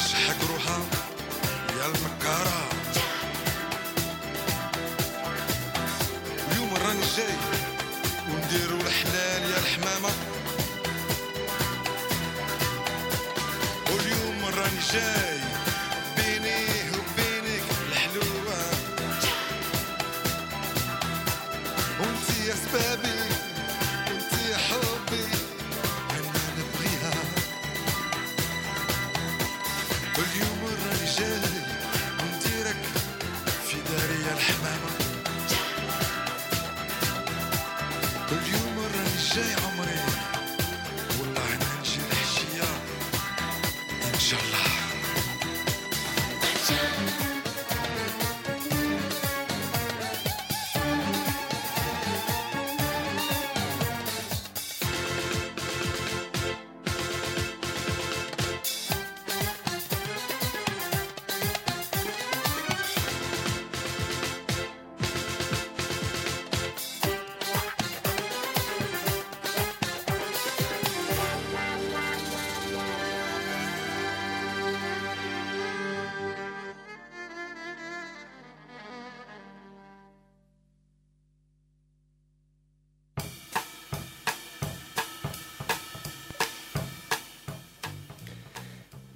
علاش حكروها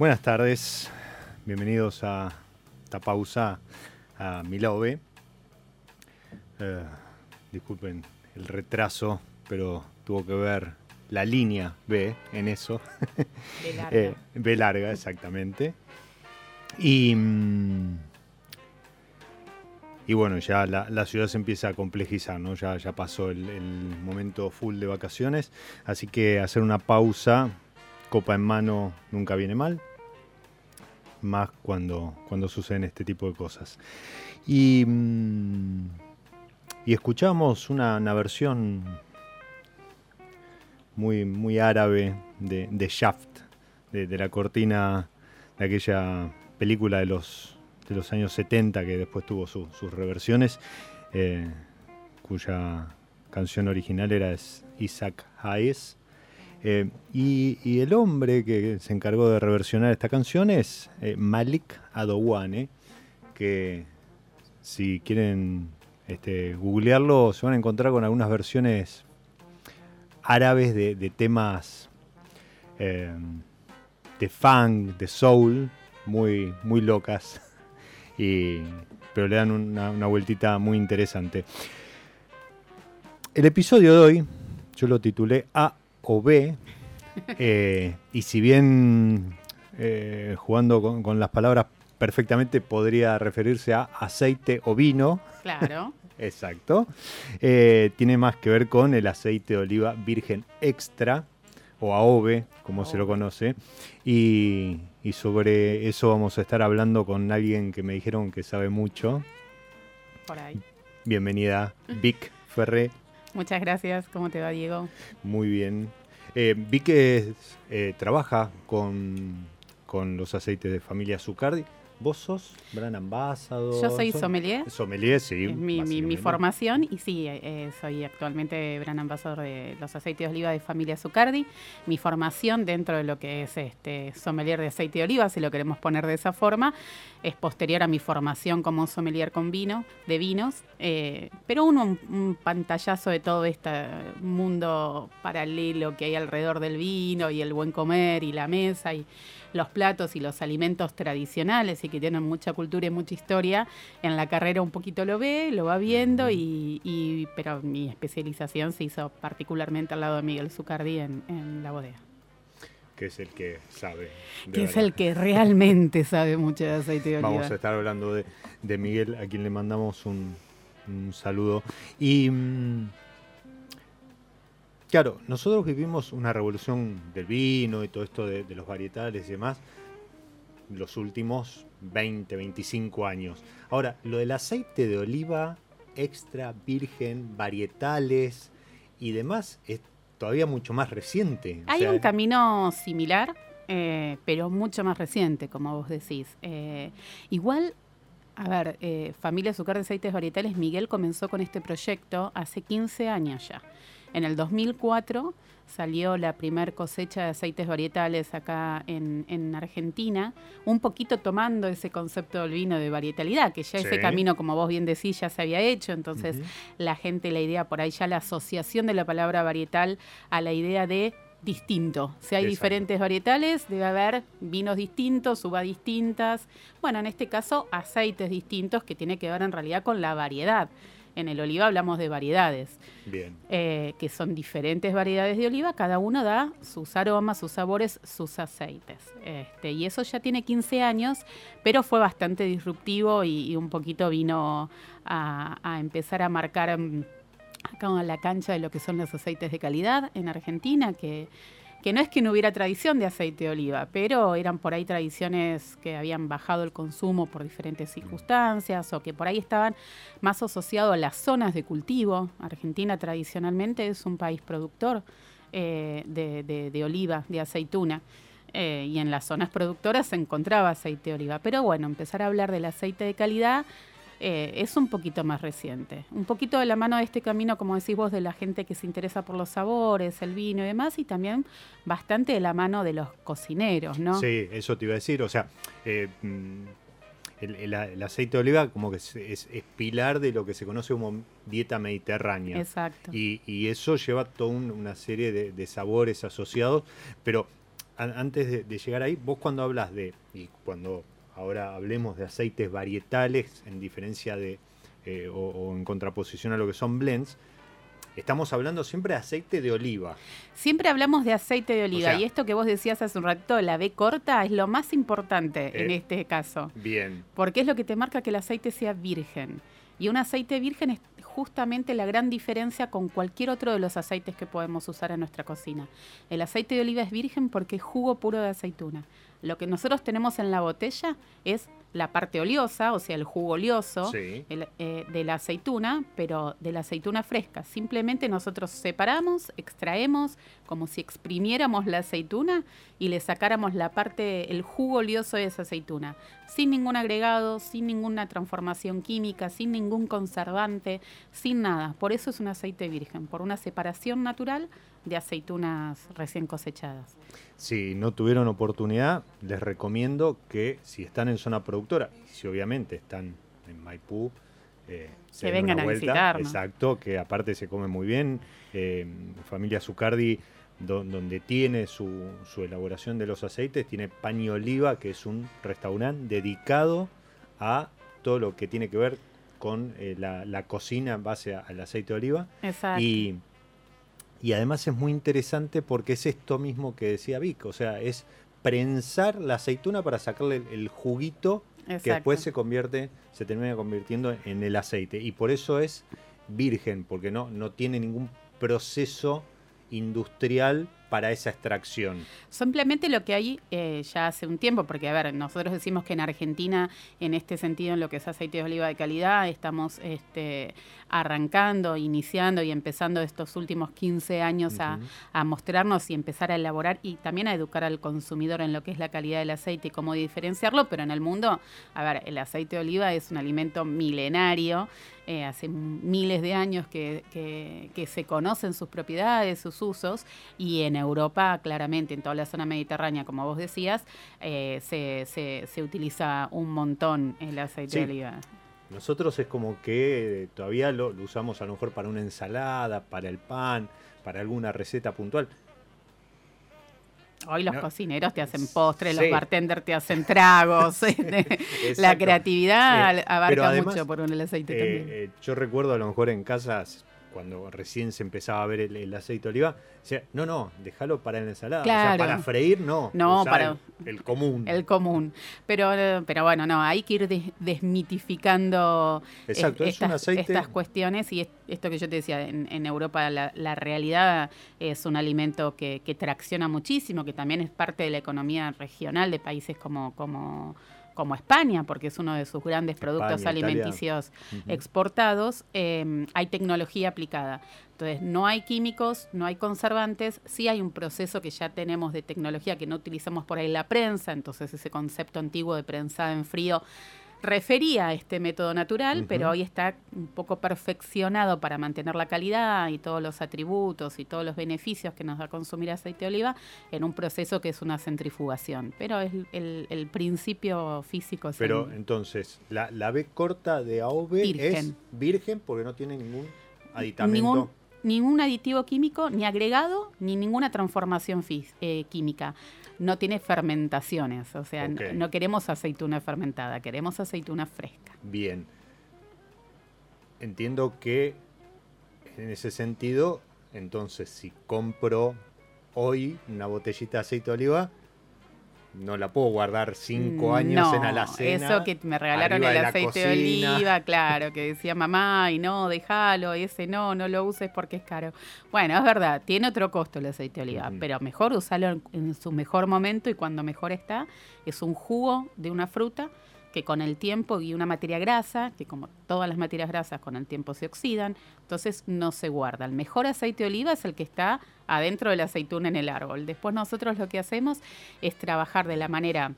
Buenas tardes, bienvenidos a esta pausa a Milove. Eh, disculpen el retraso, pero tuvo que ver la línea B en eso. De larga. Eh, B larga, exactamente. Y, mm, y bueno, ya la, la ciudad se empieza a complejizar, ¿no? Ya, ya pasó el, el momento full de vacaciones, así que hacer una pausa, copa en mano, nunca viene mal. Más cuando, cuando suceden este tipo de cosas. Y, mm, y escuchamos una, versión muy, muy árabe de, Shaft, de, la cortina de aquella película de los, de los años 70 que después tuvo su- sus reversiones, eh, cuya canción original era Isaac Hayes. Eh, y, el hombre que se encargó de reversionar esta canción es eh, Malik Adowane, que si quieren este, googlearlo se van a encontrar con algunas versiones árabes de, temas eh, de funk, de soul, muy, muy locas, y, pero le dan una vueltita muy interesante. El episodio de hoy yo lo titulé A o B, eh, y si bien eh, jugando con, con las palabras perfectamente podría referirse a aceite o vino, Claro. Exacto. Eh, tiene más que ver con el aceite de oliva virgen extra o AOVE, como se lo conoce. Y, y sobre eso vamos a estar hablando con alguien que me dijeron que sabe mucho. Por ahí. Bienvenida, Vic Ferré. Muchas gracias. ¿Cómo te va, Diego? Muy bien. Eh, Vic es, eh, trabaja con, con los aceites de familia Zucardi. ¿Vos sos Brand Ambassador? Yo soy ¿Sos- sommelier. Sommelier, sí. Es mi, mi- formación y sí, eh, eh, soy actualmente gran ambasador de los aceites de oliva de familia Zucardi. Mi formación dentro de lo que es este sommelier de aceite de oliva, si lo queremos poner de esa forma, es posterior a mi formación como sommelier con vino, de vinos. eh, pero uno, un, un pantallazo de todo este mundo paralelo que hay alrededor del vino y el buen comer y la mesa y los platos y los alimentos tradicionales y que tienen mucha cultura y mucha historia, en la carrera un poquito lo ve, lo va viendo, y, y- pero mi especialización se hizo particularmente al lado de Miguel Zucardi en, en la bodega. Que es el que sabe. Que es el que realmente sabe mucho de aceite de oliva. Vamos a estar hablando de, de Miguel, a quien le mandamos un, un saludo. Y mm, claro, nosotros vivimos una revolución del vino y todo esto de, de los varietales y demás los últimos 20, 25 años. Ahora, lo del aceite de oliva extra virgen, varietales y demás es todavía mucho más reciente. O Hay sea, un camino similar, eh, pero mucho más reciente, como vos decís. Eh, igual, a ver, eh, Familia Azúcar de Aceites Varietales, Miguel comenzó con este proyecto hace 15 años ya. En el 2004 salió la primer cosecha de aceites varietales acá en, en Argentina, un poquito tomando ese concepto del vino de varietalidad, que ya Sí. ese camino, como vos bien decís, ya se había hecho, entonces la gente, la idea por ahí ya la asociación de la palabra varietal a la idea de distinto. Si hay Exacto. diferentes varietales, debe haber vinos distintos, uvas distintas. Bueno, en este caso, aceites distintos que tiene que ver en realidad con la variedad. En el oliva hablamos de variedades, Bien. eh, que son diferentes variedades de oliva, cada uno da sus aromas, sus sabores, sus aceites. Este, y eso ya tiene 15 años, pero fue bastante disruptivo y, y un poquito vino a, a empezar a marcar mm, acá en la cancha de lo que son los aceites de calidad en Argentina, que, que no es que no hubiera tradición de aceite de oliva, pero eran por ahí tradiciones que habían bajado el consumo por diferentes circunstancias o que por ahí estaban más asociados a las zonas de cultivo. Argentina tradicionalmente es un país productor eh, de, de- oliva, de aceituna. eh, y en las zonas productoras se encontraba aceite de oliva. Pero bueno, empezar a hablar del aceite de calidad eh, es un poquito más reciente. Un poquito de la mano de este camino, como decís vos, de la gente que se interesa por los sabores, el vino y demás, y también bastante de la mano de los cocineros, ¿no? Sí, eso te iba a decir. O sea, eh, mm, el, el- el aceite de oliva como que es, es- es pilar de lo que se conoce como dieta mediterránea. Exacto. Y, y eso lleva toda un- una serie de, de sabores asociados. Pero an- antes de, de llegar ahí, vos cuando hablas de, y cuando ahora hablemos de aceites varietales, en diferencia de, eh, o, o en contraposición a lo que son blends, estamos hablando siempre de aceite de oliva. Siempre hablamos de aceite de oliva sea- y esto que vos decías hace un ratito, la B corta, es lo más importante en Eh. este caso, Bien. porque es lo que te marca que el aceite sea virgen. Y un aceite virgen es justamente la gran diferencia con cualquier otro de los aceites que podemos usar en nuestra cocina. El aceite de oliva es virgen porque es jugo puro de aceituna. Lo que nosotros tenemos en la botella es la parte oleosa, o sea, el jugo oleoso Sí. el, eh, de la aceituna, pero de la aceituna fresca. Simplemente nosotros separamos, extraemos, como si exprimiéramos la aceituna y le sacáramos la parte, el jugo oleoso de esa aceituna, sin ningún agregado, sin ninguna transformación química, sin ningún conservante, sin nada. Por eso es un aceite virgen, por una separación natural de aceitunas recién cosechadas. Si no tuvieron oportunidad, les recomiendo que si están en zona productora, y si obviamente están en Maipú, eh, se Que vengan una a vuelta. visitarnos. Exacto, que aparte se come muy bien. Eh, familia Zucardi do- donde tiene su, su elaboración de los aceites, tiene Paño Oliva, que es un restaurante dedicado a todo lo que tiene que ver con eh, la, la cocina en base a- al aceite de oliva. Exacto. Y, y además es muy interesante porque es esto mismo que decía Vic, o sea, es prensar la aceituna para sacarle el, juguito que después se convierte, se termina convirtiendo en el aceite. Y por eso es virgen, porque no, no tiene ningún proceso industrial para esa extracción. Simplemente lo que hay eh, ya hace un tiempo, porque a ver, nosotros decimos que en Argentina, en este sentido, en lo que es aceite de oliva de calidad, estamos este, arrancando, iniciando y empezando estos últimos 15 años a, mostrarnos y empezar a elaborar y también a educar al consumidor en lo que es la calidad del aceite y cómo diferenciarlo, pero en el mundo, a ver, el aceite de oliva es un alimento milenario, eh, hace miles de años que, que- que se conocen sus propiedades, sus usos, y en Europa, claramente, en toda la zona mediterránea, como vos decías, eh, se, se- se utiliza un montón el aceite Sí. de oliva. Nosotros es como que eh, todavía lo, lo usamos a lo mejor para una ensalada, para el pan, para alguna receta puntual. Hoy los No. cocineros te hacen postres, Sí. los bartenders te hacen tragos. la creatividad Eh, abarca además, mucho por un el aceite Eh, también. eh, yo recuerdo a lo mejor en casas, cuando recién se empezaba a ver el, el aceite de oliva, decía, no, no, déjalo para la ensalada. O sea, para freír, no. No, usá para- el, el común. El común. Pero, pero bueno, no, hay que ir des- desmitificando Exacto, es un estas, aceite- estas cuestiones y es- esto que yo te decía, en, en Europa la, la realidad es un alimento que, que tracciona muchísimo, que también es parte de la economía regional de países como, como, como España, porque es uno de sus grandes productos España, alimenticios exportados, eh, hay tecnología aplicada. Entonces, no hay químicos, no hay conservantes, sí hay un proceso que ya tenemos de tecnología que no utilizamos por ahí la prensa, entonces ese concepto antiguo de prensada en frío refería a este método natural, pero hoy está un poco perfeccionado para mantener la calidad y todos los atributos y todos los beneficios que nos da consumir aceite de oliva en un proceso que es una centrifugación. Pero es el, el principio físico es Pero el- entonces, la, la B corta de AOV es Virgen. virgen porque no tiene ningún aditamento. ningún, ningún aditivo químico, ni agregado, ni ninguna transformación eh, química. No tiene fermentaciones, o sea, n- Ok. no queremos aceituna fermentada, queremos aceituna fresca. Bien. Entiendo que en ese sentido, entonces si compro hoy una botellita de aceite de oliva, no la puedo guardar cinco años No, en alacena. Eso que me regalaron el aceite de oliva, claro, que decía mamá, y no, déjalo, ese no, no lo uses porque es caro. Bueno, es verdad, tiene otro costo el aceite de oliva, pero mejor usarlo en, en su mejor momento y cuando mejor está, es un jugo de una fruta que con el tiempo y una materia grasa, que como todas las materias grasas con el tiempo se oxidan, entonces no se guarda. El mejor aceite de oliva es el que está adentro de la aceituna en el árbol. Después nosotros lo que hacemos es trabajar de la manera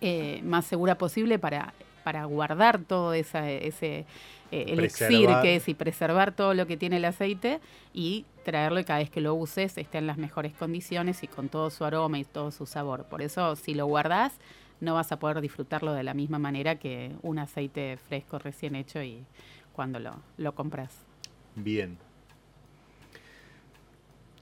eh, más segura posible para, para guardar todo esa, ese eh, elixir que es y preservar todo lo que tiene el aceite y traerlo y cada vez que lo uses esté en las mejores condiciones y con todo su aroma y todo su sabor. Por eso si lo guardás no vas a poder disfrutarlo de la misma manera que un aceite fresco recién hecho y cuando lo, lo compras. Bien.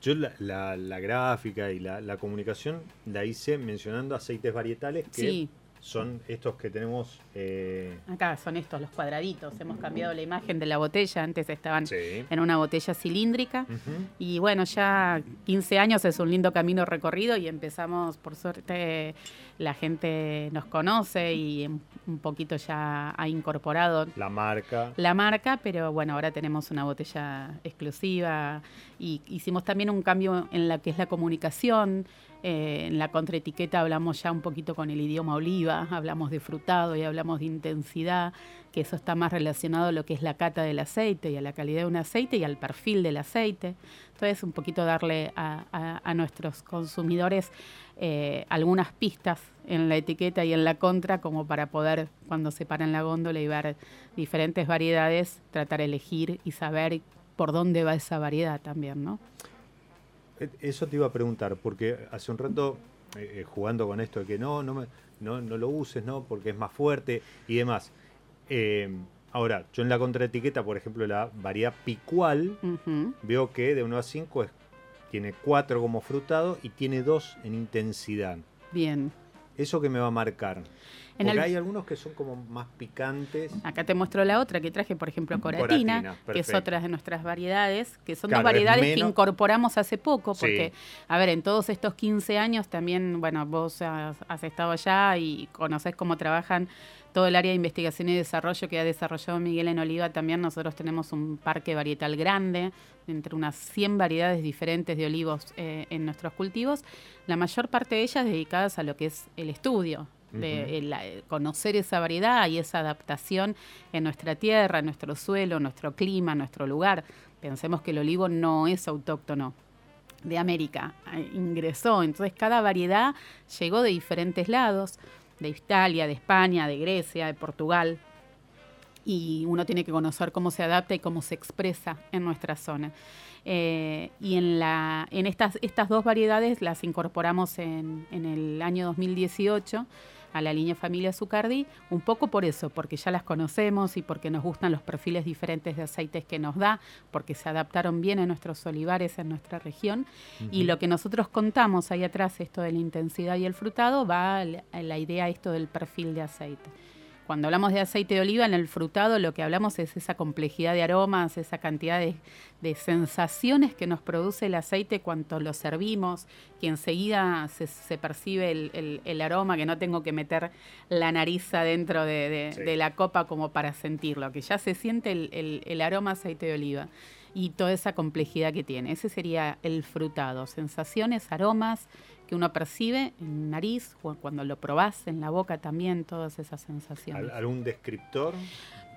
Yo la, la- la gráfica y la, la comunicación la hice mencionando aceites varietales que Sí. Son estos que tenemos. eh, Acá son estos los cuadraditos. Hemos cambiado la imagen de la botella. Antes estaban sí. en una botella cilíndrica. Ujú. Y bueno, ya 15 años es un lindo camino recorrido y empezamos, por suerte, la gente nos conoce y un poquito ya ha incorporado La marca. la marca, pero bueno, ahora tenemos una botella exclusiva y hicimos también un cambio en la que es la comunicación. Eh, en la contraetiqueta hablamos ya un poquito con el idioma oliva, hablamos de frutado y hablamos de intensidad, que eso está más relacionado a lo que es la cata del aceite y a la calidad de un aceite y al perfil del aceite. Entonces, un poquito darle a, a- a nuestros consumidores eh, algunas pistas en la etiqueta y en la contra, como para poder, cuando se para en la góndola y ver diferentes variedades, tratar de elegir y saber por dónde va esa variedad también, ¿no? Eh, Eso te iba a preguntar, porque hace un rato eh, eh, jugando con esto de que no, no, me- no, no lo uses, ¿no? Porque es más fuerte y demás. Eh, ahora, yo en la contraetiqueta, por ejemplo, la variedad picual, veo que de 1 a 5 es tiene cuatro como frutado y tiene dos en intensidad. Bien. ¿Eso que me va a marcar? En Porque el- hay algunos que son como más picantes. Acá te muestro la otra que traje, por ejemplo, coratina, Coratina, que es otra de nuestras variedades, que son Claro, dos es variedades que incorporamos hace poco, Sí. porque, a ver, en todos estos 15 años también, bueno, vos has, has estado allá y conocés cómo trabajan todo el área de investigación y desarrollo que ha desarrollado Miguel en Oliva. También nosotros tenemos un parque varietal grande, entre unas 100 variedades diferentes de olivos eh, en nuestros cultivos, la mayor parte de ellas dedicadas a lo que es el estudio, de la- eh, conocer esa variedad y esa adaptación en nuestra tierra, en nuestro suelo, nuestro clima, nuestro lugar. Pensemos que el olivo no es autóctono de América, eh, ingresó, entonces cada variedad llegó de diferentes lados, de Italia, de España, de Grecia, de Portugal, y uno tiene que conocer cómo se adapta y cómo se expresa en nuestra zona. Eh, y en, la, en estas, estas dos variedades las incorporamos en, en el año 2018 a la línea Familia Zucardi, un poco por eso, porque ya las conocemos y porque nos gustan los perfiles diferentes de aceites que nos da, porque se adaptaron bien a nuestros olivares en nuestra región. Y lo que nosotros contamos ahí atrás, esto de la intensidad y el frutado, va a la, a la idea esto del perfil de aceite. Cuando hablamos de aceite de oliva en el frutado, lo que hablamos es esa complejidad de aromas, esa cantidad de, de sensaciones que nos produce el aceite cuando lo servimos, que enseguida se, se percibe el, el- el aroma, que no tengo que meter la nariz adentro de, de- Sí. de la copa como para sentirlo, que ya se siente el, el- el aroma aceite de oliva y toda esa complejidad que tiene. Ese sería el frutado, sensaciones, aromas que uno percibe en nariz o cuando lo probás en la boca también, todas esas sensaciones. ¿Al- ¿Algún descriptor?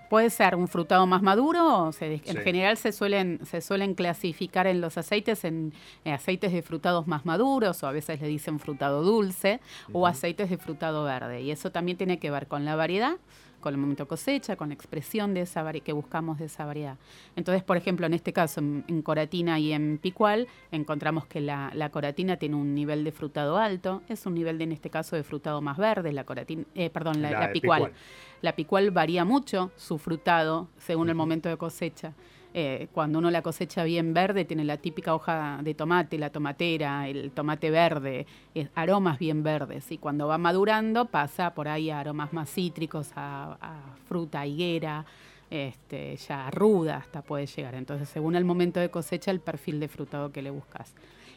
Puede ser un frutado más maduro, o se- en Sí. general se suelen, se suelen clasificar en los aceites en, eh, aceites de frutados más maduros, o a veces le dicen frutado dulce, o aceites de frutado verde. Y eso también tiene que ver con la variedad, con el momento de cosecha, con la expresión de esa que buscamos de esa variedad. Entonces, por ejemplo, en este caso, en, en coratina y en picual, encontramos que la, la coratina tiene un nivel de frutado alto, es un nivel, de, en este caso, de frutado más verde, la coratina, eh, perdón, la, La la de picual. picual. La picual varía mucho su frutado según el momento de cosecha. Eh, cuando uno la cosecha bien verde, tiene la típica hoja de tomate, la tomatera, el tomate verde, eh, aromas bien verdes. Y cuando va madurando, pasa por ahí a aromas más cítricos, a, a fruta, higuera, este, ya ruda hasta puede llegar. Entonces, según el momento de cosecha, el perfil de frutado que le buscas.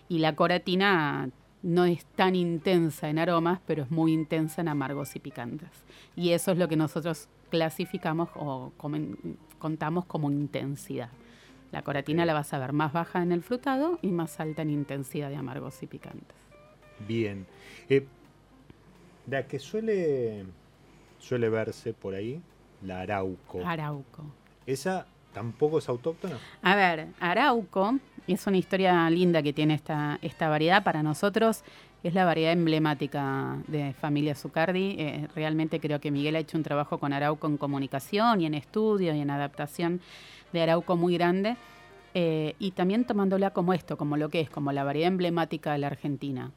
Y la coratina no es tan intensa en aromas, pero es muy intensa en amargos y picantes. Y eso es lo que nosotros clasificamos o comen- contamos como intensidad. La coratina la vas a ver más baja en el frutado y más alta en intensidad de amargos y picantes. Bien. Eh, la que suele, suele verse por ahí, la arauco. Arauco. ¿Esa tampoco es autóctona? A ver, Arauco es una historia linda que tiene esta, esta variedad. Para nosotros es la variedad emblemática de familia Zucardi. Eh, realmente creo que Miguel ha hecho un trabajo con Arauco en comunicación y en estudio y en adaptación de Arauco muy grande. Eh, y también tomándola como esto, como lo que es, como la variedad emblemática de la Argentina.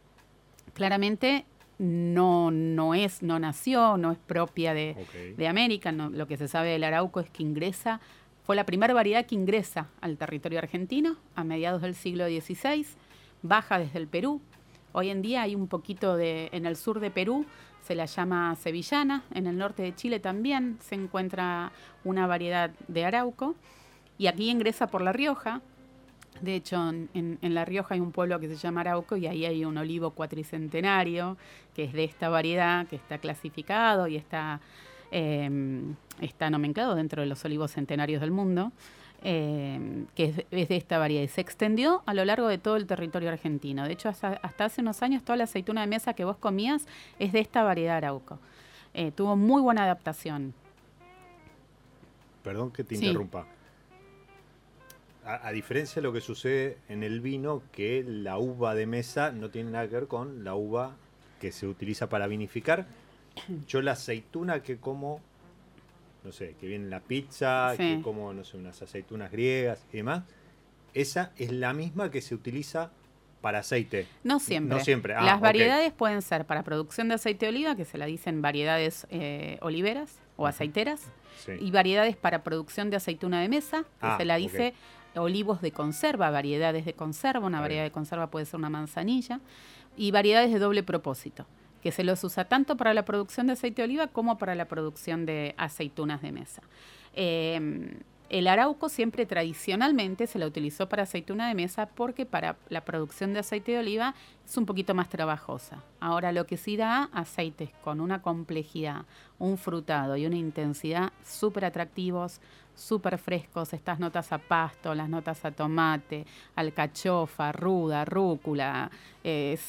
Claramente no, no es, no nació, no es propia de, de América. no- lo que se sabe del arauco es que ingresa, fue la primera variedad que ingresa al territorio argentino a mediados del siglo XVI, baja desde el Perú. Hoy en día hay un poquito de, en el sur de Perú se la llama sevillana, en el norte de Chile también se encuentra una variedad de arauco y aquí ingresa por La Rioja. De hecho, en, La Rioja hay un pueblo que se llama Arauco y ahí hay un olivo cuatricentenario que es de esta variedad, que está clasificado y está, eh, está nomenclado dentro de los olivos centenarios del mundo, eh, que es, es de esta variedad y se extendió a lo largo de todo el territorio argentino. De hecho, hasta, hasta hace unos años toda la aceituna de mesa que vos comías es de esta variedad Arauco. Eh, tuvo muy buena adaptación. Perdón que te Sí. interrumpa. A, a diferencia de lo que sucede en el vino, que la uva de mesa no tiene nada que ver con la uva que se utiliza para vinificar. Yo la aceituna que como, no sé, que viene en la pizza, Sí. que como, no sé, unas aceitunas griegas y demás, esa es la misma que se utiliza para aceite. No siempre. No siempre. Ah, Las variedades pueden ser para producción de aceite de oliva, que se la dicen variedades eh, oliveras o aceiteras, Sí. y variedades para producción de aceituna de mesa, que Ah, se la dice olivos de conserva, variedades de conserva, una variedad de conserva puede ser una manzanilla, y variedades de doble propósito, que se los usa tanto para la producción de aceite de oliva como para la producción de aceitunas de mesa. Eh, el arauco siempre tradicionalmente se la utilizó para aceituna de mesa porque para la producción de aceite de oliva es un poquito más trabajosa. Ahora lo que sí da aceites con una complejidad, un frutado y una intensidad súper atractivos, súper frescos, estas notas a pasto, las notas a tomate, alcachofa, ruda, rúcula, es,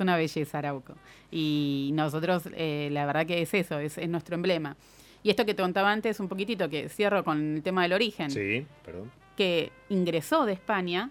una belleza arauco. Y nosotros, eh, la verdad que es eso, es nuestro emblema. Y esto que te contaba antes un poquitito, que cierro con el tema del origen. Sí, perdón. Que ingresó de España,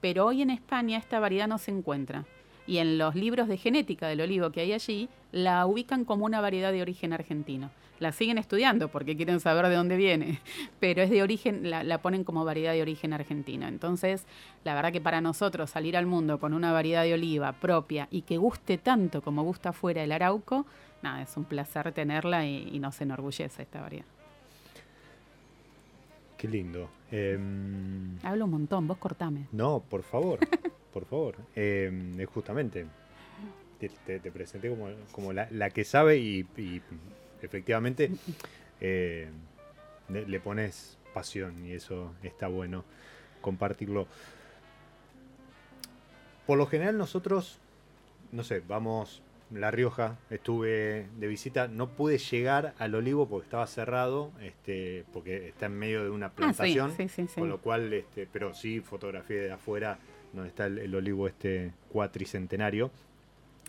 pero hoy en España esta variedad no se encuentra. Y en los libros de genética del olivo que hay allí, la ubican como una variedad de origen argentino. La siguen estudiando porque quieren saber de dónde viene, pero es de origen, la, la, ponen como variedad de origen argentino. Entonces, la verdad que para nosotros salir al mundo con una variedad de oliva propia y que guste tanto como gusta afuera el arauco, nada, es un placer tenerla y, nos enorgullece esta variedad. Qué lindo. Em, Hablo un montón, vos cortame. No, por favor, por favor. Eh, justamente, te, presenté como, la, que sabe y, efectivamente eh, le, pones pasión y eso está bueno compartirlo. Por lo general nosotros, no sé, vamos la Rioja, estuve de visita, no pude llegar al olivo porque estaba cerrado, este, porque está en medio de una ah, plantación, con lo cual, este, pero sí fotografía de afuera donde está el, olivo este cuatricentenario.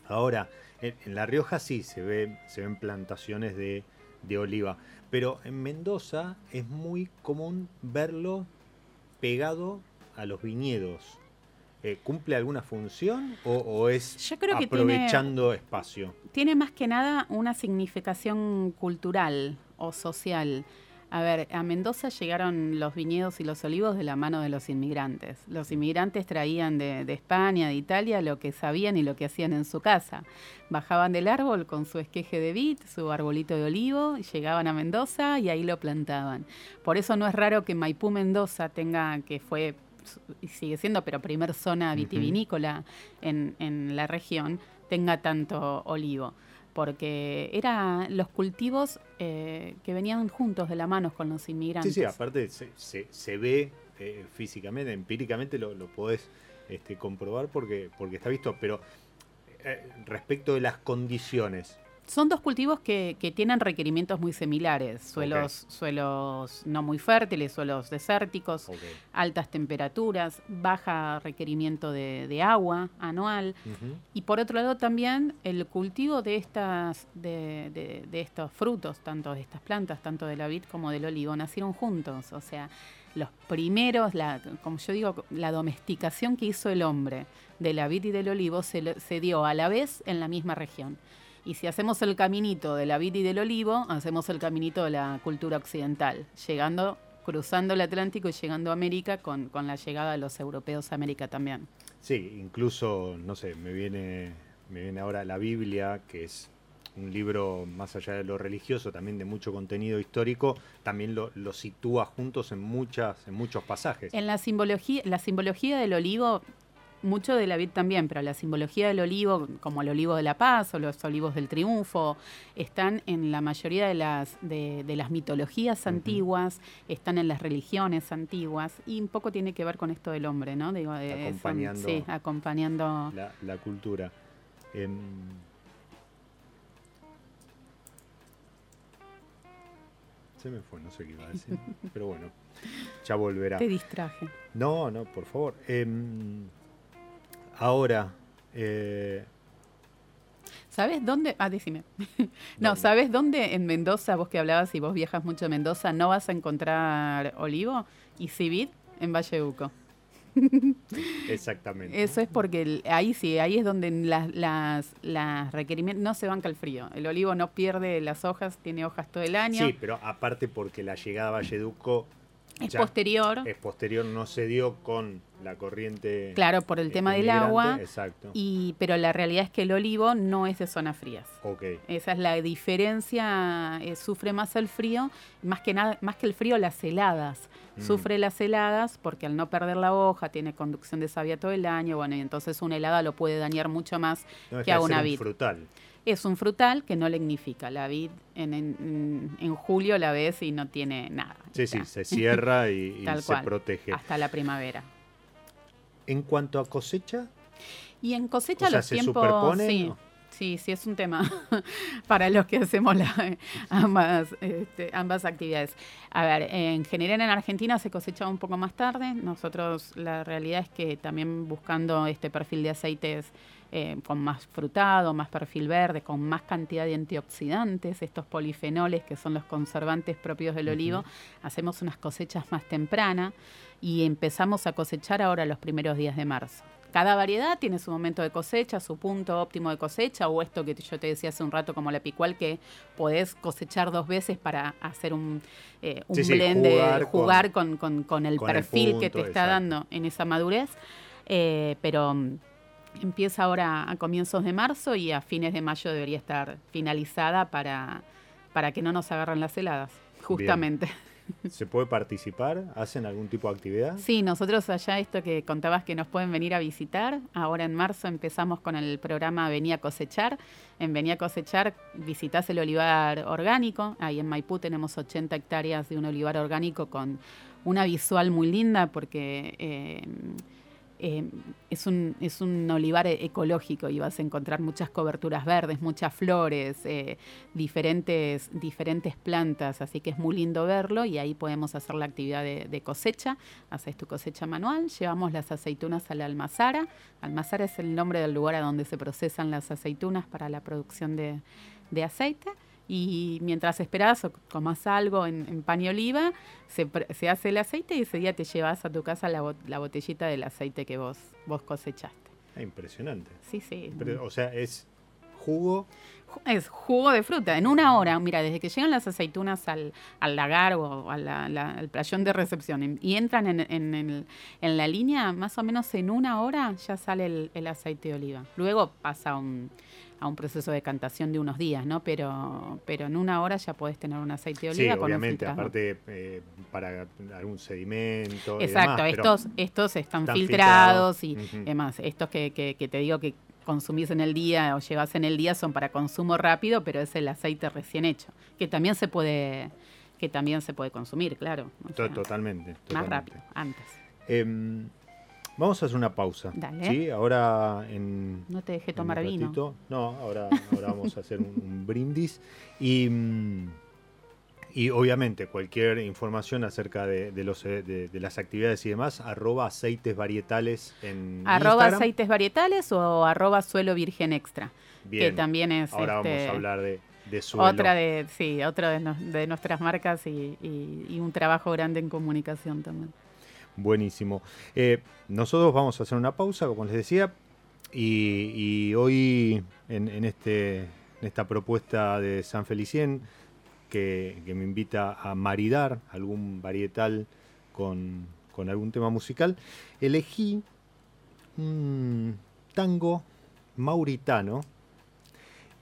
Ahora, en, La Rioja sí se ve, se ven plantaciones de, de oliva, pero en Mendoza es muy común verlo pegado a los viñedos. Eh, ¿Cumple alguna función o, es aprovechando espacio? Tiene más que nada una significación cultural o social. A ver, a Mendoza llegaron los viñedos y los olivos de la mano de los inmigrantes. Los inmigrantes traían de, España, de Italia, lo que sabían y lo que hacían en su casa. Bajaban del árbol con su esqueje de vid, su arbolito de olivo, llegaban a Mendoza y ahí lo plantaban. Por eso no es raro que Maipú Mendoza tenga, que fue y sigue siendo, pero primer zona vitivinícola en, la región, tenga tanto olivo porque eran los cultivos eh, que venían juntos de la mano con los inmigrantes. Sí, sí, aparte se, ve eh, físicamente, empíricamente lo, lo podés este, comprobar porque, porque está visto, pero eh, respecto de las condiciones, son dos cultivos que, tienen requerimientos muy similares, suelos, suelos no muy fértiles, suelos desérticos, altas temperaturas, baja requerimiento de, agua anual. Y por otro lado también el cultivo de, estas, de, de, estos frutos, tanto de estas plantas, tanto de la vid como del olivo, nacieron juntos. O sea, los primeros, la, como yo digo, la domesticación que hizo el hombre de la vid y del olivo se, se dio a la vez en la misma región. Y si hacemos el caminito de la vid y del olivo, hacemos el caminito de la cultura occidental, llegando, cruzando el Atlántico y llegando a América con, la llegada de los europeos a América también. Sí, incluso, no sé, me viene, me viene ahora la Biblia, que es un libro más allá de lo religioso, también de mucho contenido histórico, también lo, lo, sitúa juntos en muchas, en muchos pasajes. En la simbología, la simbología del olivo mucho de la vid también, pero la simbología del olivo, como el olivo de la paz o los olivos del triunfo, están en la mayoría de las, de, las mitologías antiguas, están en las religiones antiguas, y un poco tiene que ver con esto del hombre, ¿no? Digo, acompañando, sí, acompañando la, cultura. Em, se me fue, no sé qué iba a decir, pero bueno, ya volverá. Te distraje. No, no, por favor. Em, Ahora, eh... ¿sabes dónde? Ah, decime. no, ¿sabes dónde en Mendoza, vos que hablabas y vos viajas mucho a Mendoza, no vas a encontrar olivo y civit en Valle Uco? Exactamente. Eso es porque ahí sí, ahí es donde las, las, las, requerimientos no se banca el frío. El olivo no pierde las hojas, tiene hojas todo el año. Sí, pero aparte porque la llegada a Valleduco Es ya posterior, es posterior, no se dio con la corriente. claro, por el eh, tema del agua, Exacto. y, pero la realidad es que el olivo no es de zonas frías. ok. Esa es la diferencia, eh, sufre más el frío, más que nada, más que el frío, las heladas. Mm. Sufre las heladas porque al no perder la hoja, tiene conducción de savia todo el año, bueno, y entonces una helada lo puede dañar mucho más No que a una un vid. frutal. Es un frutal que no legnifica. La vid en, en- en julio la ves y no tiene nada. Sí, sí, se cierra y, y Tal se cual. protege. Hasta la primavera. En cuanto a cosecha, Y en cosecha O sea, los ¿se tiempos. superponen Sí, sí, sí, es un tema para los que hacemos la- ambas, este, ambas actividades. A ver, en general en Argentina se cosecha un poco más tarde. Nosotros, la realidad es que también buscando este perfil de aceites eh, con más frutado, más perfil verde, con más cantidad de antioxidantes, estos polifenoles que son los conservantes propios del olivo, hacemos unas cosechas más tempranas y empezamos a cosechar ahora los primeros días de marzo. Cada variedad tiene su momento de cosecha, su punto óptimo de cosecha, o esto que yo te decía hace un rato como la picual, que podés cosechar dos veces para hacer un, eh, un Sí, sí, blend de jugar con- jugar con, con- con el perfil que te está exacto. dando en esa madurez. Eh, pero mm, empieza ahora a comienzos de marzo y a fines de mayo debería estar finalizada para, para que no nos agarren las heladas, justamente. ¿se puede participar? ¿Hacen algún tipo de actividad? Sí, nosotros allá esto que contabas que nos pueden venir a visitar, ahora en marzo empezamos con el programa Venía a cosechar. En Venía a cosechar visitás el olivar orgánico, ahí en Maipú tenemos 80 hectáreas de un olivar orgánico con una visual muy linda porque... eh, eh, es, un, es un olivar e- ecológico y vas a encontrar muchas coberturas verdes, muchas flores, eh, diferentes, diferentes plantas, así que es muy lindo verlo y ahí podemos hacer la actividad de, de cosecha. Haces tu cosecha manual, llevamos las aceitunas a la almazara. Almazara es el nombre del lugar a donde se procesan las aceitunas para la producción de, de aceite. Y mientras esperás o comas algo en, en pan y oliva, se, se hace el aceite y ese día te llevas a tu casa la, la botellita del aceite que vos, vos cosechaste. Ah, impresionante. Sí, sí. Pero, o sea, es jugo. Ju- Es jugo de fruta. En una hora, mira, desde que llegan las aceitunas al, al lagar o a la- la- al playón de recepción y entran en, en la línea, más o menos en una hora ya sale el, el aceite de oliva. Luego pasa un, a un proceso de cantación de unos días, ¿no? Pero, pero en una hora ya podés tener un aceite de Sí, oliva un obviamente, aparte eh, para algún sedimento. y Exacto, demás, estos, estos están, están filtrados y demás. Estos que, que- que te digo que consumís en el día o llevas en el día son para consumo rápido, pero es el aceite recién hecho, que también se puede, que también se puede consumir, claro. o to- sea, totalmente. más rápido, antes. Em, vamos a hacer una pausa. Dale. ¿sí? Ahora en. No te dejé tomar vino. No, ahora, ahora vamos a hacer un, un brindis. Y, mm, y obviamente cualquier información acerca de, de los, eh, de, de las actividades y demás, arroba aceites varietales en Arroba Instagram. aceites varietales o arroba suelo virgen extra, Bien, que también es ahora este, vamos a hablar de, de suelo. otra de, sí, otra de, no- de nuestras marcas y, y- y un trabajo grande en comunicación también. Buenísimo. Eh, nosotros vamos a hacer una pausa, como les decía, y, y hoy en, en este, en esta propuesta de San Felicien, que, que me invita a maridar algún varietal con, con algún tema musical, elegí un tango mauritano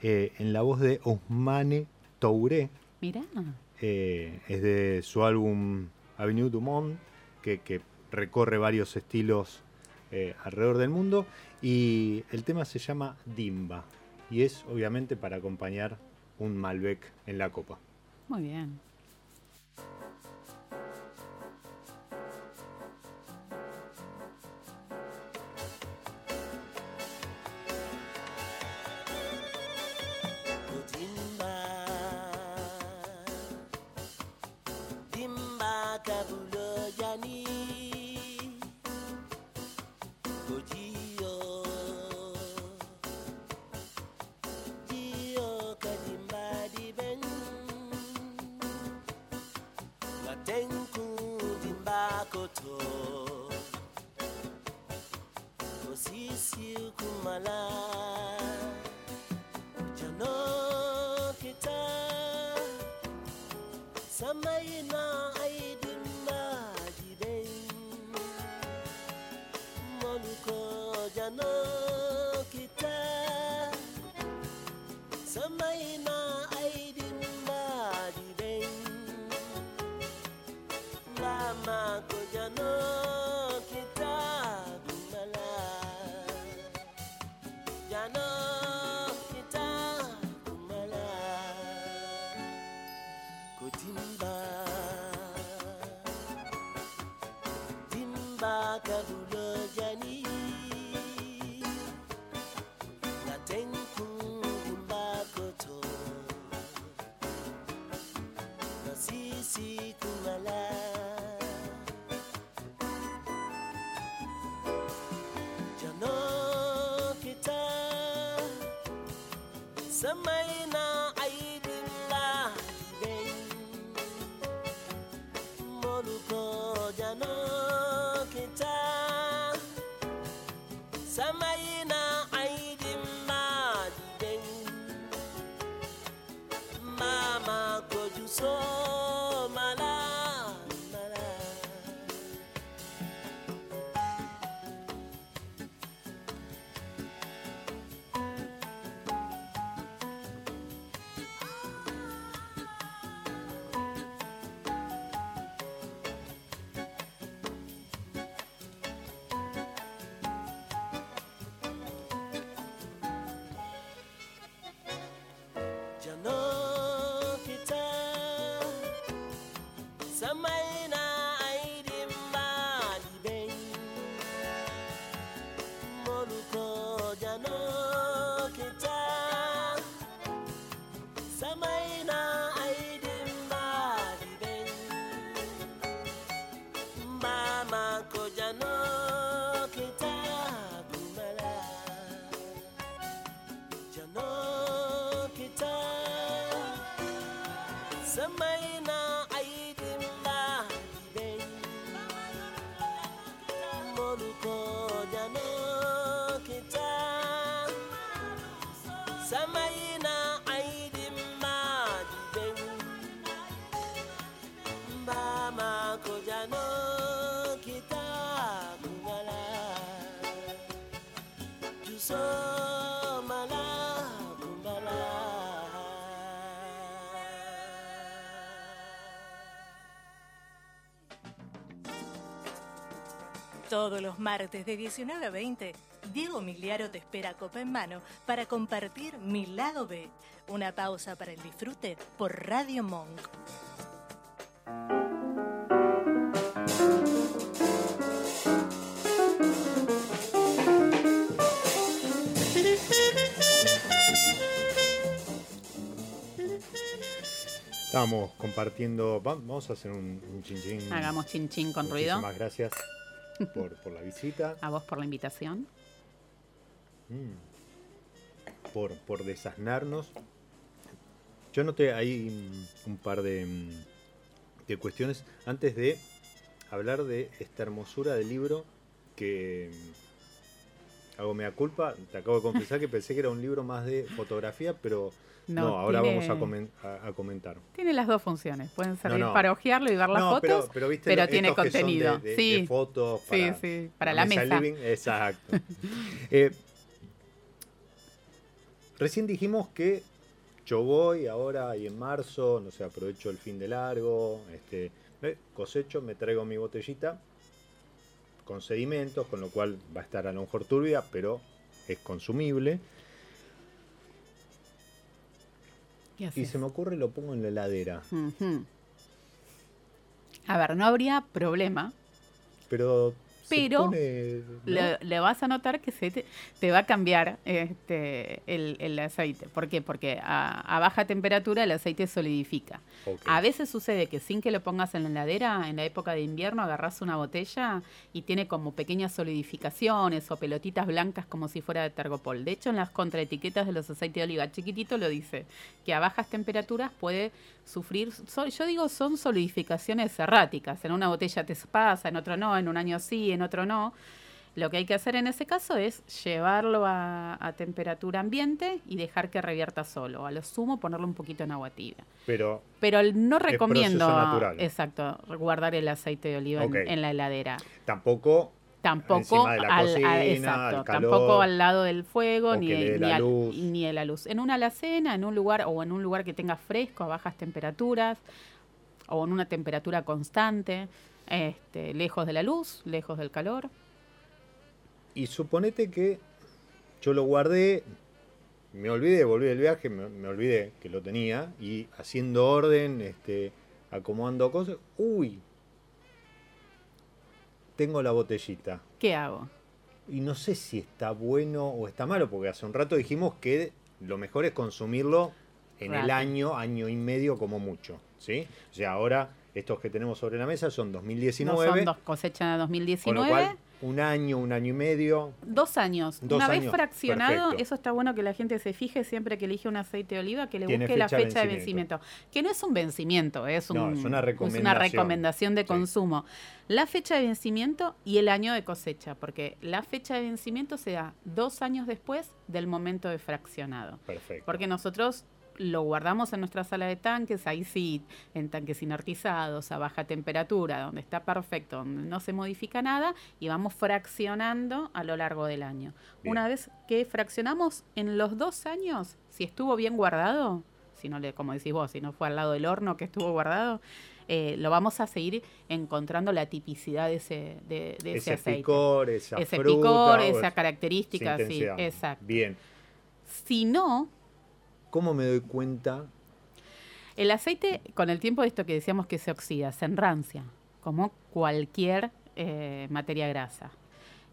eh, en la voz de Osmane Touré. Mirá, Eh, es de su álbum Avenue du Monde, que, recorre varios estilos eh, alrededor del mundo. Y el tema se llama Dimba. Y es obviamente para acompañar un Malbec en la copa. muy bien. ما أيدي الناس Todos los martes de 19 a 20, Diego Miliaro te espera copa en mano para compartir Mi Lado B. Una pausa para el disfrute por Radio Monk. Estábamos compartiendo. va- Vamos a hacer un, un chin chin. Hagamos chin chin con ruido. Muchísimas gracias por, por la visita, A vos por la invitación. por, por desasnarnos. Yo noté ahí mm, un par de, mm, de cuestiones antes de hablar de esta hermosura del libro que mm, hago mea culpa. Te acabo de confesar que pensé que era un libro más de fotografía, pero no, No, ahora tiene- vamos a, comen- a- a comentar. Tiene las dos funciones. Pueden servir no. para ojearlo y ver las no, fotos. pero, pero, ¿viste pero tiene contenido. de, de- Sí. de fotos Sí, para, sí, para la mesa. living, exacto. Eh, recién dijimos que yo voy ahora y en marzo, no sé, aprovecho el fin de largo, este, eh, cosecho, me traigo mi botellita con sedimentos, con lo cual va a estar a lo mejor turbia, pero es consumible. ¿Qué Y se me ocurre, lo pongo en la heladera. A ver, no habría problema. Pero, Pero pone, ¿no? Le, le vas a notar que se te, te va a cambiar este, el, el aceite. ¿Por qué? Porque a, a baja temperatura el aceite solidifica. A veces sucede que sin que lo pongas en la heladera, en la época de invierno agarras una botella y tiene como pequeñas solidificaciones o pelotitas blancas como si fuera de tergopol. De hecho, en las contraetiquetas de los aceites de oliva chiquitito lo dice, que a bajas temperaturas puede sufrir, so- yo digo, son solidificaciones erráticas. En una botella te pasa, en otro no, en un año sí, en otro no. Lo que hay que hacer en ese caso es llevarlo a, a temperatura ambiente y dejar que revierta solo. A lo sumo ponerlo un poquito en agua tibia. Pero Pero no recomiendo, natural. exacto, guardar el aceite de oliva en- la heladera. tampoco Tampoco Encima de la al, cocina, calor, tampoco al lado del fuego ni, ni al- ni de la luz. En una alacena, en un lugar o en un lugar que tenga fresco a bajas temperaturas o en una temperatura constante, este, lejos de la luz, lejos del calor. Y suponete que yo lo guardé, me olvidé, volví del viaje, me, me olvidé que lo tenía y haciendo orden, este, acomodando cosas. Uy, tengo la botellita. ¿Qué hago? Y no sé si está bueno o está malo, porque hace un rato dijimos que lo mejor es consumirlo en el año, año y medio como mucho. ¿sí? O sea, ahora estos que tenemos sobre la mesa son 2019. No son dos cosechas de con lo 2019. cual, un año, un año y medio. Dos años. Dos Una vez fraccionado, perfecto. eso está bueno que la gente se fije siempre que elige un aceite de oliva, que le Tiene busque la fecha de vencimiento. Que no es un vencimiento, es, un- No, es una recomendación. recomendación de Sí. consumo. La fecha de vencimiento y el año de cosecha, porque la fecha de vencimiento se da dos años después del momento de fraccionado. Perfecto. Porque nosotros lo guardamos en nuestra sala de tanques, ahí sí, en tanques inertizados, a baja temperatura, donde está perfecto, donde no se modifica nada, y vamos fraccionando a lo largo del año. Bien. Una vez que fraccionamos en los dos años, si estuvo bien guardado, si no le, como decís vos, si no fue al lado del horno que estuvo guardado, eh, lo vamos a seguir encontrando la tipicidad de ese, de, de ese, ese aceite. picor, esa ese fruta, picor, esa esa característica, sí, exacto. Bien. Si no, ¿Cómo me doy cuenta? El aceite, con el tiempo de esto que decíamos que se oxida, se enrancia, como cualquier eh, materia grasa.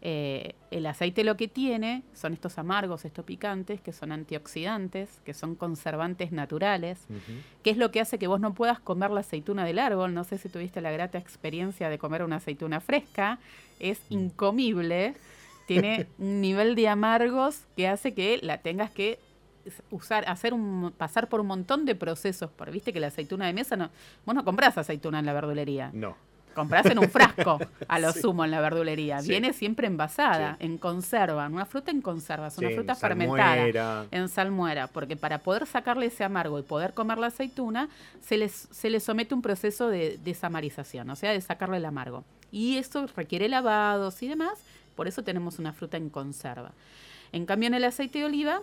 Eh, el aceite lo que tiene son estos amargos, estos picantes, que son antioxidantes, que son conservantes naturales, Ujú. que es lo que hace que vos no puedas comer la aceituna del árbol. No sé si tuviste la grata experiencia de comer una aceituna fresca, es incomible, tiene un nivel de amargos que hace que la tengas que usar, hacer un, pasar por un montón de procesos, porque viste que la aceituna de mesa no, vos no comprás aceituna en la verdulería, No. comprás en un frasco a lo Sí. sumo en la verdulería, Sí. viene siempre envasada, Sí. en conserva, una fruta en conserva, es una fruta en fermentada salmuera. en salmuera, porque para poder sacarle ese amargo y poder comer la aceituna, se les, se le somete un proceso de desamarización, o sea, de sacarle el amargo. Y eso requiere lavados y demás, por eso tenemos una fruta en conserva. En cambio, en el aceite de oliva,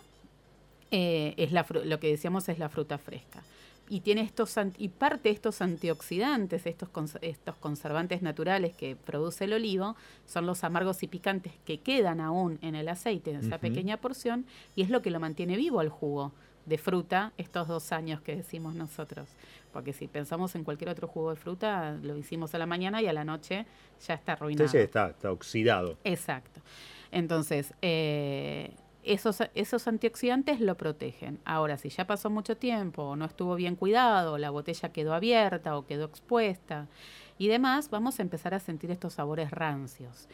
eh, es la lo que decíamos es la fruta fresca. Y tiene estos y parte de estos antioxidantes, estos, estos conservantes naturales que produce el olivo, son los amargos y picantes que quedan aún en el aceite, en esa pequeña porción, y es lo que lo mantiene vivo al jugo de fruta estos dos años que decimos nosotros. Porque si pensamos en cualquier otro jugo de fruta, lo hicimos a la mañana y a la noche ya está arruinado. Entonces está, está oxidado. Exacto. Entonces, eh, esos, esos antioxidantes lo protegen. Ahora, si ya pasó mucho tiempo o no estuvo bien cuidado, la botella quedó abierta o quedó expuesta y demás, vamos a empezar a sentir estos sabores rancios.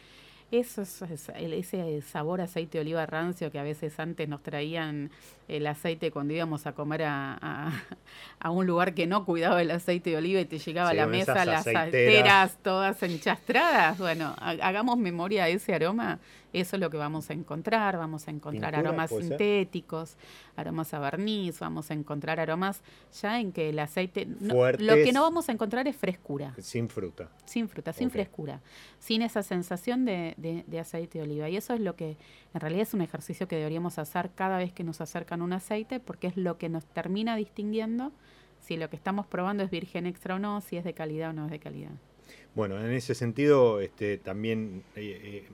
Eso es, ese sabor a aceite de oliva rancio que a veces antes nos traían el aceite cuando íbamos a comer a, a- a un lugar que no cuidaba el aceite de oliva y te llegaba Sí, a la mesa las aceiteras. todas enchastradas. Bueno, ha- hagamos memoria a ese aroma. Eso es lo que vamos a encontrar. Vamos a encontrar Pintura, aromas sintéticos, aromas a barniz, vamos a encontrar aromas ya en que el aceite... no- lo que no vamos a encontrar es frescura, Sin fruta. sin fruta, sin frescura, sin esa sensación de, de- aceite de oliva. Y eso es lo que en realidad es un ejercicio que deberíamos hacer cada vez que nos acercan un aceite, porque es lo que nos termina distinguiendo si lo que estamos probando es virgen extra o no, si es de calidad o no es de calidad. Bueno, en ese sentido, este, también eh, eh,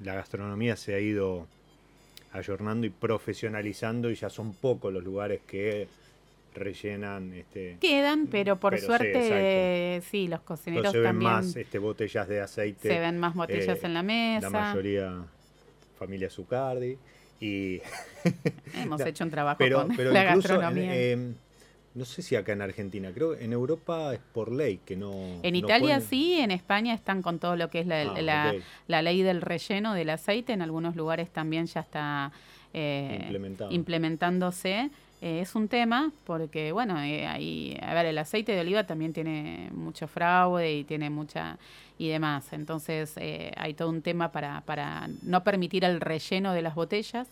la gastronomía se ha ido ayornando y profesionalizando y ya son pocos los lugares que rellenan este Quedan, pero por Pero sí, suerte, sí, los cocineros se ven también más este, botellas de aceite se ven más botellas eh, en la mesa. la mayoría familia Zucardi y Hemos No, hecho un trabajo pero, con pero la en, gastronomía. em, no sé si acá en Argentina creo en Europa es por ley que no en no Italia sí, en España están con todo lo que es la, Ah, la- ley del relleno del aceite. En algunos lugares también ya está eh, implementándose. Eh, es un tema porque, bueno, eh, a ver, el aceite de oliva también tiene mucho fraude y tiene mucha y demás. Entonces eh, hay todo un tema para, para no permitir el relleno de las botellas.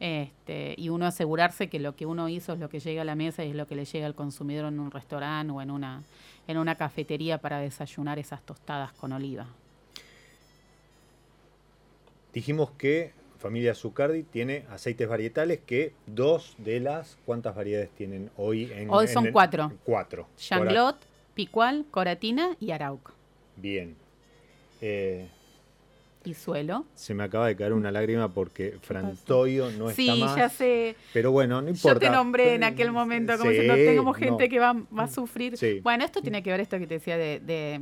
Este, y uno asegurarse que lo que uno hizo es lo que llega a la mesa y es lo que le llega al consumidor en un restaurante o en una, en una cafetería para desayunar esas tostadas con oliva. Dijimos que familia Zucardi tiene aceites varietales que dos de las cuántas variedades tienen hoy en Hoy son cuatro. Cuatro. Changlot, Picual, Coratina y Arauco. Bien. Eh, y suelo. Se me acaba de caer una lágrima porque Frantoio no está sí, más. ya sé. Pero bueno, no Yo importa. te nombré en aquel momento como diciendo, Sí, tenemos gente no. que va, va a sufrir. Sí. Bueno, esto tiene que ver esto que te decía de,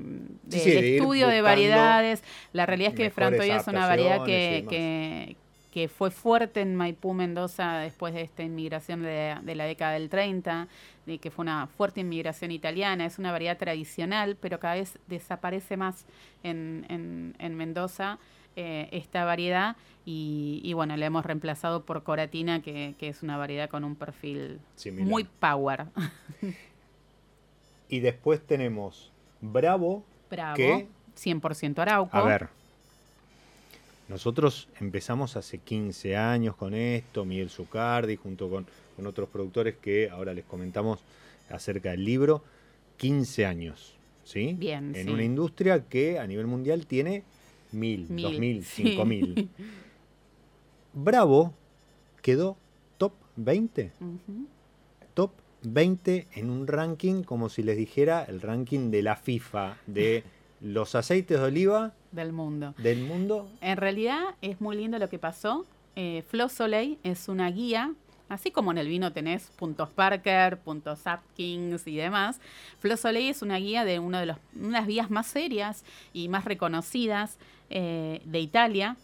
Sí, sí, estudio de variedades. La realidad es que Frantoia es una variedad que, que fue fuerte en Maipú, Mendoza, después de esta inmigración de, de la década del 30, de que fue una fuerte inmigración italiana. Es una variedad tradicional, pero cada vez desaparece más en, en- en Mendoza eh, esta variedad. Y, y bueno, la hemos reemplazado por Coratina, que, que es una variedad con un perfil Similar. muy power. Y después tenemos Bravo. Bravo. ¿Qué? 100% Arauco. A ver. Nosotros empezamos hace 15 años con esto, Miguel Zucardi, junto con, con otros productores que ahora les comentamos acerca del libro. 15 años, ¿sí? Bien, En sí. una industria que a nivel mundial tiene mil, Mil, dos mil, sí. cinco mil. Bravo quedó top 20. Ujú. top 20 en un ranking como si les dijera el ranking de la FIFA de los aceites de oliva Del mundo. del mundo. En realidad es muy lindo lo que pasó. Eh, Flo Soleil es una guía, así como en el vino tenés puntos Parker, puntos Atkins y demás. Flo Soleil es una guía de uno de los, una de las guías más serias y más reconocidas eh, de Italia.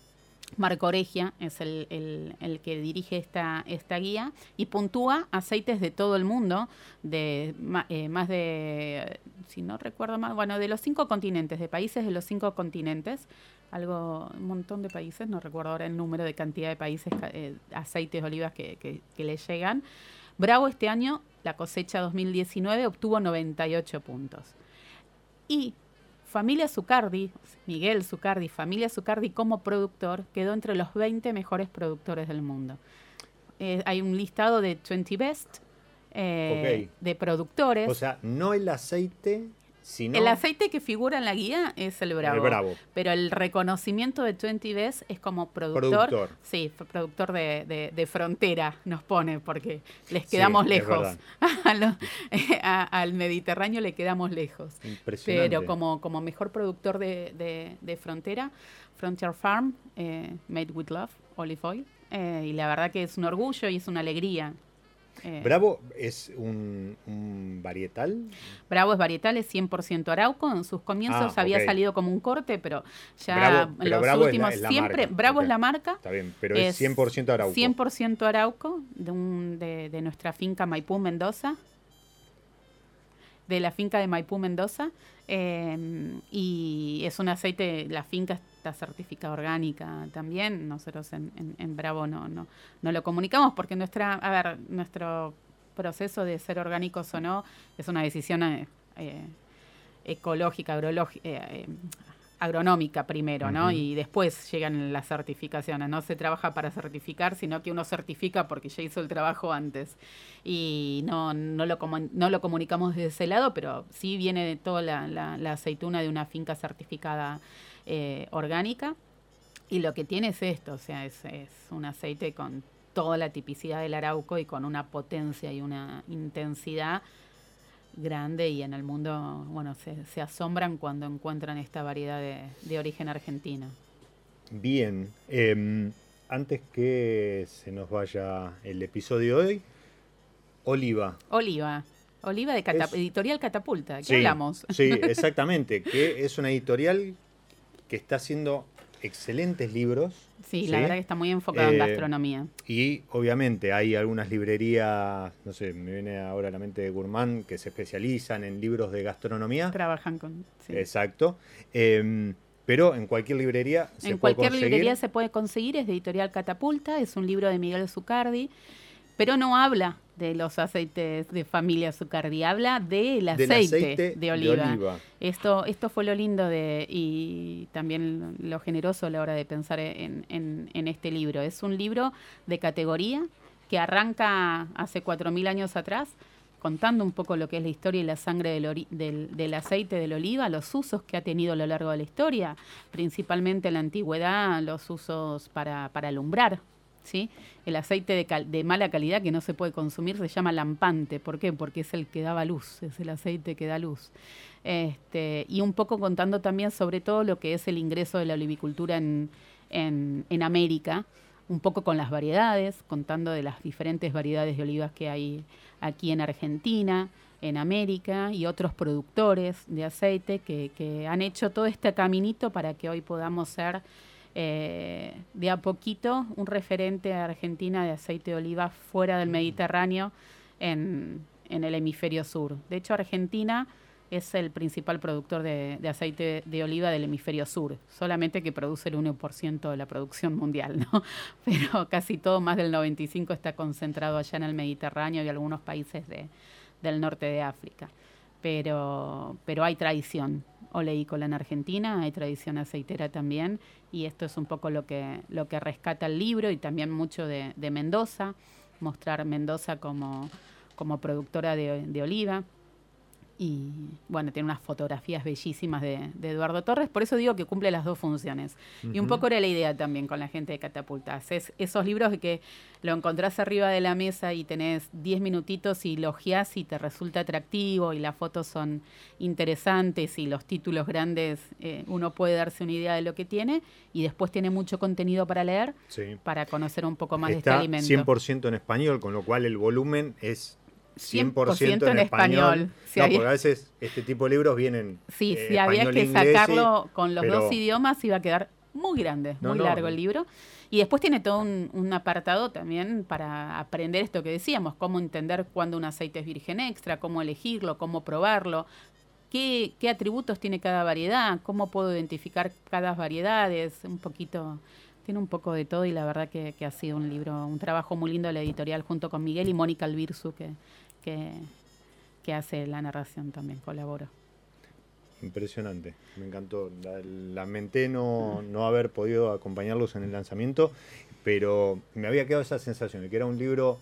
Marco Regia es el, el- el que dirige esta, esta guía y puntúa aceites de todo el mundo, de eh, más de, si no recuerdo mal, bueno, de los cinco continentes, de países de los cinco continentes, algo, un montón de países, no recuerdo ahora el número de cantidad de países, eh, aceites de olivas que, que le llegan. Bravo este año, la cosecha 2019, obtuvo 98 puntos. Y Familia Zucardi, Miguel Zucardi, Familia Zucardi como productor, quedó entre los 20 mejores productores del mundo. Eh, hay un listado de 20 Best eh, de productores. O sea, no el aceite, el aceite que figura en la guía es el Bravo. el bravo. Pero el reconocimiento de 20 Best es como productor. Productor. Sí, productor de, de- de frontera nos pone, porque les quedamos lejos. verdad. A lo- a- al Mediterráneo le quedamos lejos. Impresionante. Pero como, como mejor productor de frontera, Frontier Farm, eh, Made with Love, Olive Oil. eh, y la verdad que es un orgullo y es una alegría. Eh, Bravo es un, un varietal. Bravo es varietal, es 100% arauco. En sus comienzos Ah, había salido como un corte, pero ya Bravo- pero los Bravo es la- últimos es la siempre. marca, Bravo ok. es la marca. Está bien, pero es, 100% arauco. 100% arauco de, un- de, de nuestra finca Maipú Mendoza. De la finca de Maipú Mendoza. eh, y es un aceite, la finca está certificada orgánica también. Nosotros en, en- en Bravo no, no, no lo comunicamos porque nuestra, a ver, nuestro proceso de ser orgánicos o no es una decisión eh, eh, ecológica, eh, eh, agronómica primero. Y después llegan las certificaciones. No se trabaja para certificar, sino que uno certifica porque ya hizo el trabajo antes. Y no, no, lo, no lo comunicamos desde ese lado, pero sí viene de toda la, la- la aceituna de una finca certificada eh, orgánica. Y lo que tiene es esto, o sea, es, es un aceite con toda la tipicidad del arauco y con una potencia y una intensidad grande y en el mundo, bueno, se, se asombran cuando encuentran esta variedad de, de origen argentino. Bien. em, antes que se nos vaya el episodio de hoy, Oliva. Oliva, Oliva de Es- Editorial Catapulta, ¿qué Sí, hablamos? Sí, exactamente. Que es una editorial que está haciendo excelentes libros. Sí, la verdad que está muy enfocado en Eh, gastronomía. Y obviamente hay algunas librerías, no sé, me viene ahora a la mente de Gourmand, que se especializan en libros de gastronomía. Trabajan con... sí. Exacto. Em, pero en cualquier librería se en puede cualquier conseguir. librería se puede conseguir, es de Editorial Catapulta, es un libro de Miguel Zucardi, pero no habla de los aceites de familia Zucardi, habla del aceite, del aceite de, oliva. oliva. Esto, esto fue lo lindo de, y también lo generoso a la hora de pensar en, en- en este libro. Es un libro de categoría que arranca hace 4.000 años atrás, contando un poco lo que es la historia y la sangre del, del, del aceite del oliva, los usos que ha tenido a lo largo de la historia, principalmente en la antigüedad, los usos para, para alumbrar. ¿Sí? El aceite de, cal- de mala calidad que no se puede consumir se llama lampante. ¿Por qué? Porque es el que daba luz, es el aceite que da luz. Este, y un poco contando también sobre todo lo que es el ingreso de la olivicultura en, América, un poco con las variedades, contando de las diferentes variedades de olivas que hay aquí en Argentina, en América y otros productores de aceite que han hecho todo este caminito para que hoy podamos ser eh, de a poquito un referente a Argentina de aceite de oliva fuera del Mediterráneo en, en el hemisferio sur. De hecho, Argentina es el principal productor de, de aceite de oliva del hemisferio sur, solamente que produce el 1% de la producción mundial, ¿no? Pero casi todo, más del 95% está concentrado allá en el Mediterráneo y algunos países de, del norte de África. Pero, pero hay tradición oleícola en Argentina, hay tradición aceitera también, y esto es un poco lo que, lo que rescata el libro y también mucho de, de Mendoza, mostrar Mendoza como, como productora de, de oliva. Y bueno, tiene unas fotografías bellísimas de, de Eduardo Torres, por eso digo que cumple las dos funciones. Y un poco era la idea también con la gente de Catapultas. Es esos libros de que lo encontrás arriba de la mesa y tenés 10 minutitos y lo ojeás y te resulta atractivo y las fotos son interesantes y los títulos grandes, eh, uno puede darse una idea de lo que tiene y después tiene mucho contenido para leer Sí. para conocer un poco más de este Está alimento. 100% en español, con lo cual el volumen es 100%, 100% en en español. español. Si no, había- porque a veces este tipo de libros vienen. Sí, eh, si había que y- sacarlo con los pero- dos idiomas iba a quedar muy grande, No, muy no, largo el libro. Y después tiene todo un, un apartado también para aprender esto que decíamos, cómo entender cuándo un aceite es virgen extra, cómo elegirlo, cómo probarlo, qué, qué atributos tiene cada variedad, cómo puedo identificar cada variedades, un poquito, tiene un poco de todo y la verdad que, que ha sido un libro, un trabajo muy lindo de la editorial junto con Miguel y Mónica Albirzu que, que, que hace la narración también, colabora. Impresionante, me encantó. La- Lamenté no, no haber podido acompañarlos en el lanzamiento, pero me había quedado esa sensación de que era un libro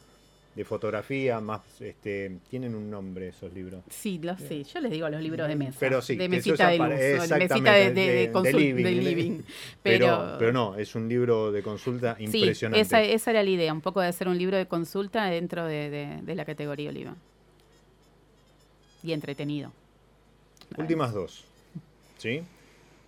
de fotografía, más, este, tienen un nombre esos libros. Sí, lo sé. Yo les digo los libros de mesa. Pero sí, de mesita de luz, para- o de mesita exactamente, de, de, de- de living, living. Pero, Pero, pero no, es un libro de consulta sí, impresionante. esa, esa era la idea, un poco de hacer un libro de consulta dentro de, de- de la categoría oliva. Y entretenido. Últimas dos. ¿Sí?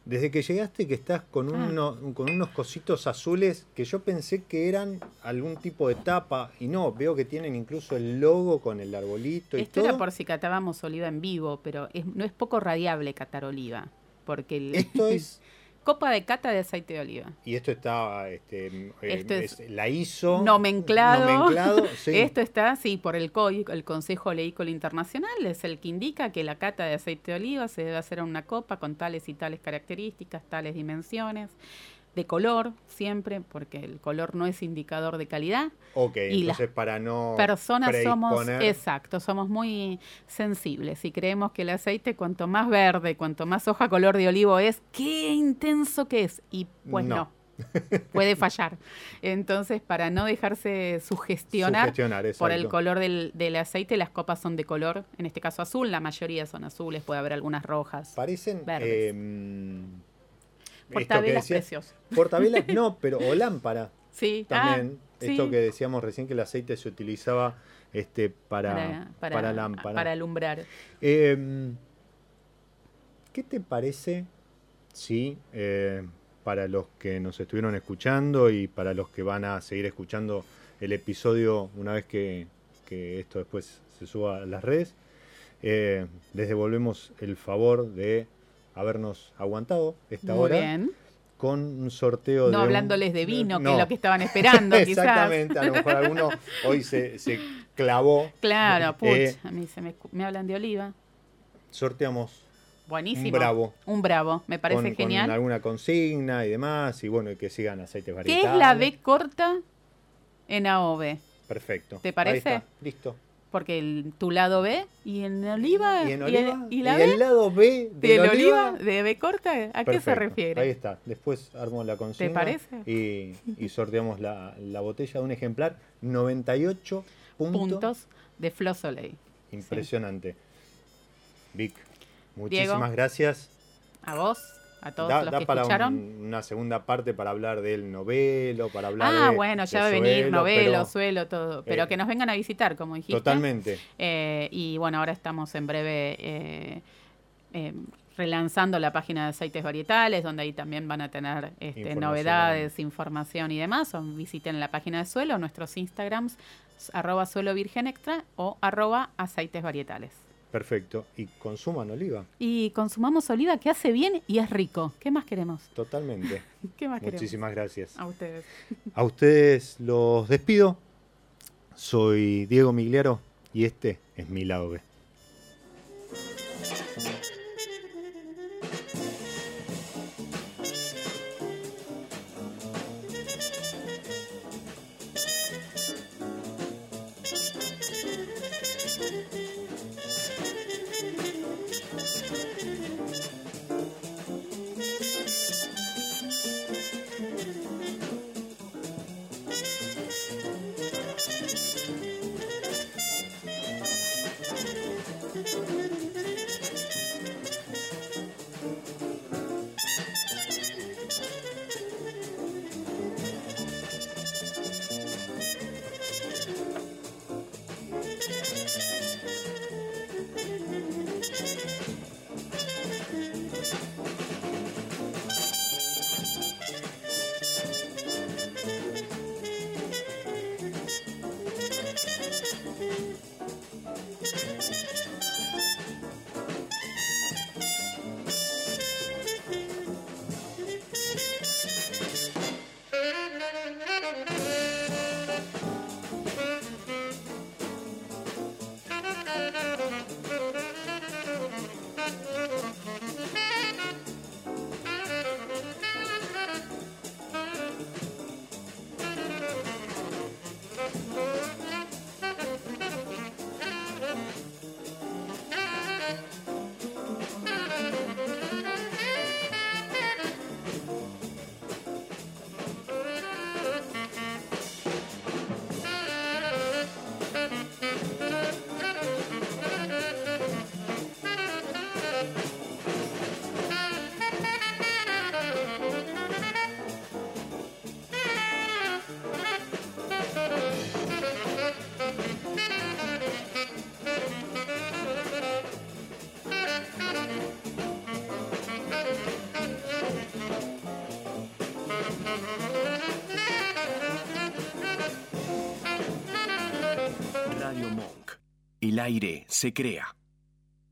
Desde que llegaste que estás con, Ah. con unos cositos azules que yo pensé que eran algún tipo de tapa y no, veo que tienen incluso el logo con el arbolito y Esto todo. era por si catábamos oliva en vivo, pero es- no es poco radiable catar oliva. Porque el, Esto es copa de cata de aceite de oliva. y esto está este, eh, Esto es es la ISO Nomenclado. nomenclado, sí. Esto está, sí, por el COI, el Consejo Oleícola Internacional, es el que indica que la cata de aceite de oliva se debe hacer en una copa con tales y tales características, tales dimensiones, de color siempre, porque el color no es indicador de calidad. Ok, y las entonces para no Personas somos, exacto, somos muy sensibles y creemos que el aceite cuanto más verde, cuanto más hoja color de olivo es, qué intenso que es. Y pues No. no. Puede fallar. Entonces, para no dejarse sugestionar, Sugestionar, por el color del, del aceite, las copas son de color, en este caso azul, la mayoría son azules, puede haber algunas rojas. Parecen verdes. em, Portavelas preciosos. Portavelas no, pero o lámpara. Sí, También, ah, esto sí. que decíamos recién que el aceite se utilizaba este, para, para, lámpara. para alumbrar. Em, ¿Qué te parece si eh, para los que nos estuvieron escuchando y para los que van a seguir escuchando el episodio una vez que, que esto después se suba a las redes, eh, les devolvemos el favor de habernos aguantado esta Muy hora bien. con un sorteo de No hablándoles de vino, que No. es lo que estaban esperando, quizás. Exactamente, a lo mejor alguno hoy se, se clavó. Claro, puch, Eh, a mí se me, hablan de oliva. sorteamos Buenísimo. un bravo. Un bravo, me parece con, con genial. alguna consigna y demás, y bueno, y que sigan aceites ¿Qué es la B corta en AOV? Perfecto. ¿Te Ahí parece? está, listo. Porque el, tu lado B y en oliva Y en y, oliva, y la y B el lado B de la oliva. oliva de B corta, ¿a qué se refiere? Ahí está. Después armo la consigna. parece? Y, y sorteamos la, la botella de un ejemplar 98 puntos. Puntos de Flo Soleil. Impresionante. Vic, muchísimas Diego. gracias. A vos, a todos Da, los da que para escucharon. un- una segunda parte para hablar del novelo, para hablar Ah, de- bueno, ya va a venir novelo, pero suelo, todo. Pero eh, que nos vengan a visitar, como dijiste. Totalmente. Eh, y bueno, ahora estamos en breve eh, eh, relanzando la página de aceites varietales, donde ahí también van a tener este, novedades, información y demás. O visiten la página de suelo, nuestros Instagrams, arroba suelo virgen extra o arroba aceites varietales. Perfecto. Y consuman oliva. Y consumamos oliva que hace bien y es rico. ¿Qué más queremos? Totalmente. ¿Qué más queremos? Muchísimas gracias. A ustedes. A ustedes los despido. Soy Diego Migliaro y este es mi lado B. aire se crea.